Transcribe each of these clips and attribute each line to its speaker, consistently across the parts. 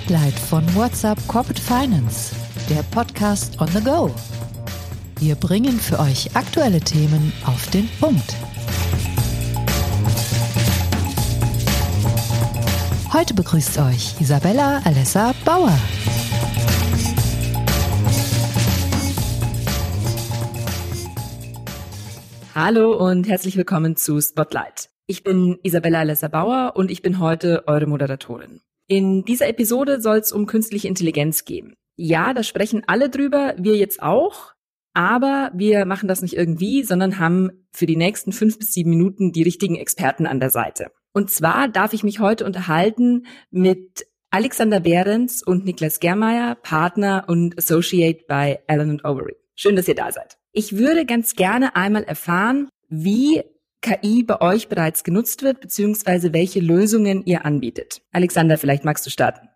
Speaker 1: Spotlight von WhatsApp Corporate Finance, der Podcast on the go. Wir bringen für euch aktuelle Themen auf den Punkt. Heute begrüßt euch Isabella Alessa Bauer.
Speaker 2: Hallo und herzlich willkommen zu Spotlight. Ich bin Isabella Alessa Bauer und ich bin heute eure Moderatorin. In dieser Episode soll es um künstliche Intelligenz gehen. Ja, da sprechen alle drüber, wir jetzt auch, aber wir machen das nicht irgendwie, sondern haben für die nächsten fünf bis sieben Minuten die richtigen Experten an der Seite. Und zwar darf ich mich heute unterhalten mit Alexander Behrens und Niklas Germeier, Partner und Associate bei Allen Overy. Schön, dass ihr da seid. Ich würde ganz gerne einmal erfahren, wie KI bei euch bereits genutzt wird, beziehungsweise welche Lösungen ihr anbietet. Alexander, vielleicht magst du starten.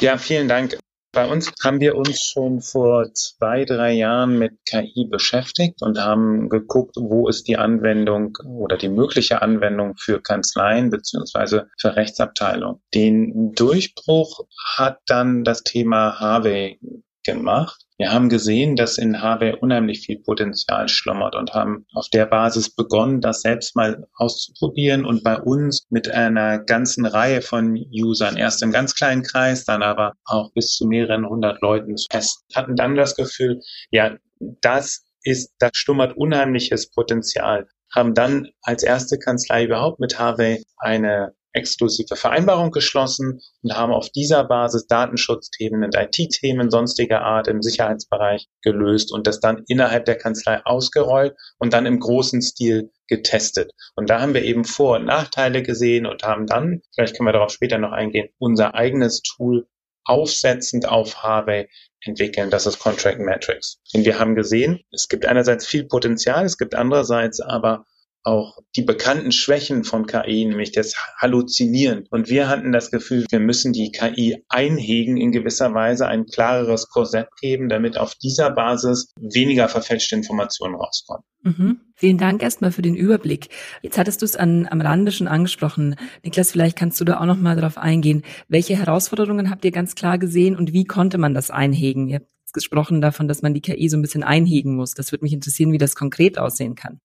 Speaker 3: Ja, vielen Dank. Bei uns haben wir uns schon vor zwei, drei Jahren mit KI beschäftigt und haben geguckt, wo ist die Anwendung oder die mögliche Anwendung für Kanzleien beziehungsweise für Rechtsabteilung. Den Durchbruch hat dann das Thema Harvey gemacht. Wir haben gesehen, dass in Harvey unheimlich viel Potenzial schlummert und haben auf der Basis begonnen, das selbst mal auszuprobieren und bei uns mit einer ganzen Reihe von Usern, erst im ganz kleinen Kreis, dann aber auch bis zu mehreren hundert Leuten zu testen. Hatten dann das Gefühl, ja, das ist, da schlummert unheimliches Potenzial haben dann als erste Kanzlei überhaupt mit Harvey eine exklusive Vereinbarung geschlossen und haben auf dieser Basis Datenschutzthemen und IT-Themen sonstiger Art im Sicherheitsbereich gelöst und das dann innerhalb der Kanzlei ausgerollt und dann im großen Stil getestet. Und da haben wir eben Vor- und Nachteile gesehen und haben dann, vielleicht können wir darauf später noch eingehen, unser eigenes Tool aufsetzend auf Harvey entwickeln. Das ist Contract Metrics. Und wir haben gesehen, es gibt einerseits viel Potenzial, es gibt andererseits aber auch die bekannten Schwächen von KI, nämlich das Halluzinieren. Und wir hatten das Gefühl, wir müssen die KI einhegen in gewisser Weise, ein klareres Korsett geben, damit auf dieser Basis weniger verfälschte Informationen rauskommen.
Speaker 2: Mhm. Vielen Dank erstmal für den Überblick. Jetzt hattest du es an, am Rande schon angesprochen. Niklas, vielleicht kannst du da auch noch mal darauf eingehen. Welche Herausforderungen habt ihr ganz klar gesehen und wie konnte man das einhegen? Ihr habt gesprochen davon, dass man die KI so ein bisschen einhegen muss. Das würde mich interessieren, wie das konkret aussehen kann.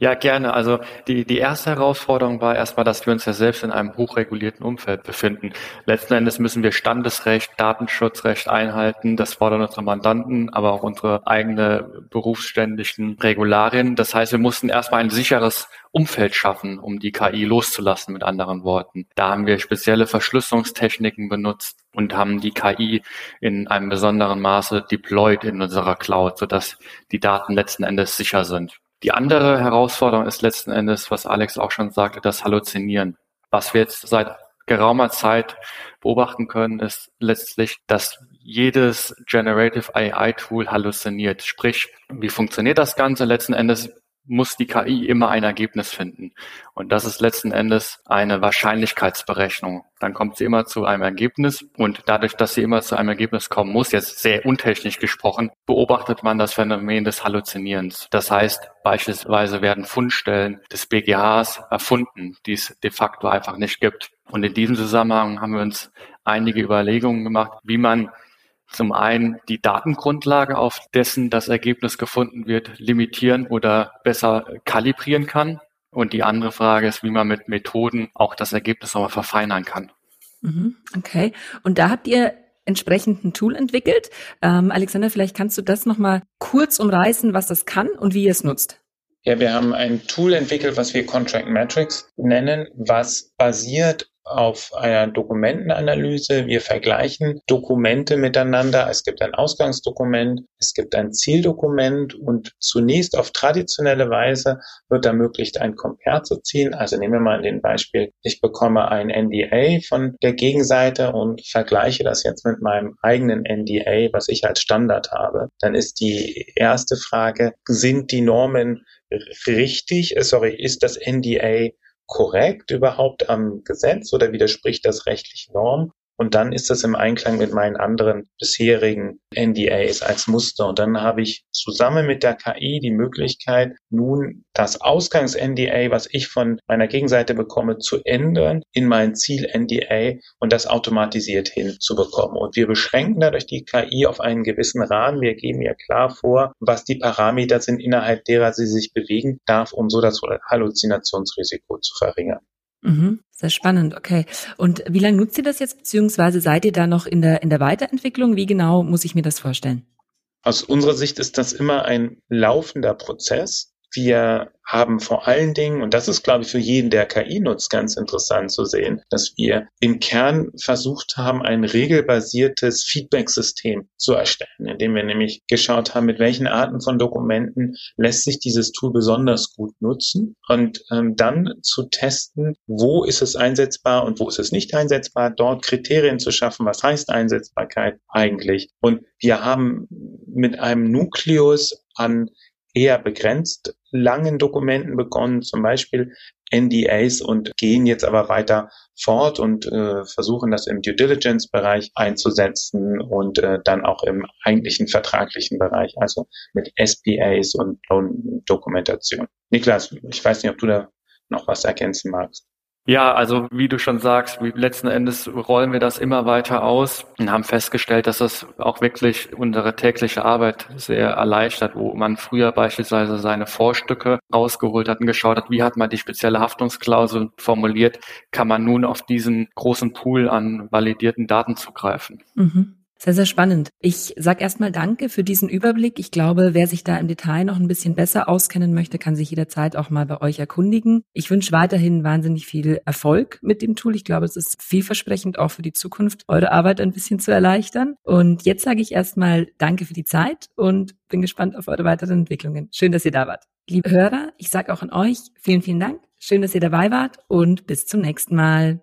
Speaker 4: Ja, gerne. Also die, die erste Herausforderung war erstmal, dass wir uns ja selbst in einem hochregulierten Umfeld befinden. Letzten Endes müssen wir Standesrecht, Datenschutzrecht einhalten. Das fordern unsere Mandanten, aber auch unsere eigene berufsständischen Regularien. Das heißt, wir mussten erstmal ein sicheres Umfeld schaffen, um die KI loszulassen, mit anderen Worten. Da haben wir spezielle Verschlüsselungstechniken benutzt und haben die KI in einem besonderen Maße deployed in unserer Cloud, sodass die Daten letzten Endes sicher sind. Die andere Herausforderung ist letzten Endes, was Alex auch schon sagte, das Halluzinieren. Was wir jetzt seit geraumer Zeit beobachten können, ist letztlich, dass jedes Generative AI Tool halluziniert. Sprich, wie funktioniert das Ganze? Letzten Endes muss die KI immer ein Ergebnis finden. Und das ist letzten Endes eine Wahrscheinlichkeitsberechnung. Dann kommt sie immer zu einem Ergebnis und dadurch, dass sie immer zu einem Ergebnis kommen muss, jetzt sehr untechnisch gesprochen, beobachtet man das Phänomen des Halluzinierens. Das heißt, beispielsweise werden Fundstellen des BGHs erfunden, die es de facto einfach nicht gibt. Und in diesem Zusammenhang haben wir uns einige Überlegungen gemacht, wie man zum einen die Datengrundlage, auf dessen das Ergebnis gefunden wird, limitieren oder besser kalibrieren kann. Und die andere Frage ist, wie man mit Methoden auch das Ergebnis nochmal verfeinern kann.
Speaker 2: Mhm, okay. Und da habt ihr entsprechend ein Tool entwickelt. Ähm, Alexander, vielleicht kannst du das nochmal kurz umreißen, was das kann und wie ihr es nutzt.
Speaker 3: Ja, wir haben ein Tool entwickelt, was wir Contract Metrics nennen, was basiert auf einer Dokumentenanalyse. Wir vergleichen Dokumente miteinander. Es gibt ein Ausgangsdokument, es gibt ein Zieldokument und zunächst auf traditionelle Weise wird ermöglicht, ein Compare zu ziehen. Also nehmen wir mal den Beispiel, ich bekomme ein NDA von der Gegenseite und vergleiche das jetzt mit meinem eigenen NDA, was ich als Standard habe. Dann ist die erste Frage, sind die Normen richtig? Sorry, ist das NDA korrekt überhaupt am Gesetz oder widerspricht das rechtlichen Norm? Und dann ist das im Einklang mit meinen anderen bisherigen NDAs als Muster. Und dann habe ich zusammen mit der KI die Möglichkeit, nun das Ausgangs-NDA, was ich von meiner Gegenseite bekomme, zu ändern in mein Ziel-NDA und das automatisiert hinzubekommen. Und wir beschränken dadurch die KI auf einen gewissen Rahmen. Wir geben ihr klar vor, was die Parameter sind, innerhalb derer sie sich bewegen darf, um so das Halluzinationsrisiko zu verringern.
Speaker 2: Mhm, sehr spannend, okay. Und wie lange nutzt ihr das jetzt, beziehungsweise seid ihr da noch in der, in der Weiterentwicklung? Wie genau muss ich mir das vorstellen?
Speaker 3: Aus unserer Sicht ist das immer ein laufender Prozess. Wir haben vor allen Dingen, und das ist, glaube ich, für jeden, der KI nutzt, ganz interessant zu sehen, dass wir im Kern versucht haben, ein regelbasiertes Feedback-System zu erstellen, indem wir nämlich geschaut haben, mit welchen Arten von Dokumenten lässt sich dieses Tool besonders gut nutzen und ähm, dann zu testen, wo ist es einsetzbar und wo ist es nicht einsetzbar, dort Kriterien zu schaffen, was heißt Einsetzbarkeit eigentlich. Und wir haben mit einem Nukleus an eher begrenzt langen Dokumenten begonnen, zum Beispiel NDAs und gehen jetzt aber weiter fort und äh, versuchen das im Due Diligence Bereich einzusetzen und äh, dann auch im eigentlichen vertraglichen Bereich, also mit SPAs und Loan-Dokumentation. Niklas, ich weiß nicht, ob du da noch was ergänzen magst.
Speaker 4: Ja, also wie du schon sagst, letzten Endes rollen wir das immer weiter aus und haben festgestellt, dass das auch wirklich unsere tägliche Arbeit sehr erleichtert, wo man früher beispielsweise seine Vorstücke rausgeholt hat und geschaut hat, wie hat man die spezielle Haftungsklausel formuliert, kann man nun auf diesen großen Pool an validierten Daten zugreifen.
Speaker 2: Mhm. Sehr, sehr spannend. Ich sag erstmal Danke für diesen Überblick. Ich glaube, wer sich da im Detail noch ein bisschen besser auskennen möchte, kann sich jederzeit auch mal bei euch erkundigen. Ich wünsche weiterhin wahnsinnig viel Erfolg mit dem Tool. Ich glaube, es ist vielversprechend auch für die Zukunft, eure Arbeit ein bisschen zu erleichtern. Und jetzt sage ich erstmal Danke für die Zeit und bin gespannt auf eure weiteren Entwicklungen. Schön, dass ihr da wart. Liebe Hörer, ich sage auch an euch vielen, vielen Dank. Schön, dass ihr dabei wart und bis zum nächsten Mal.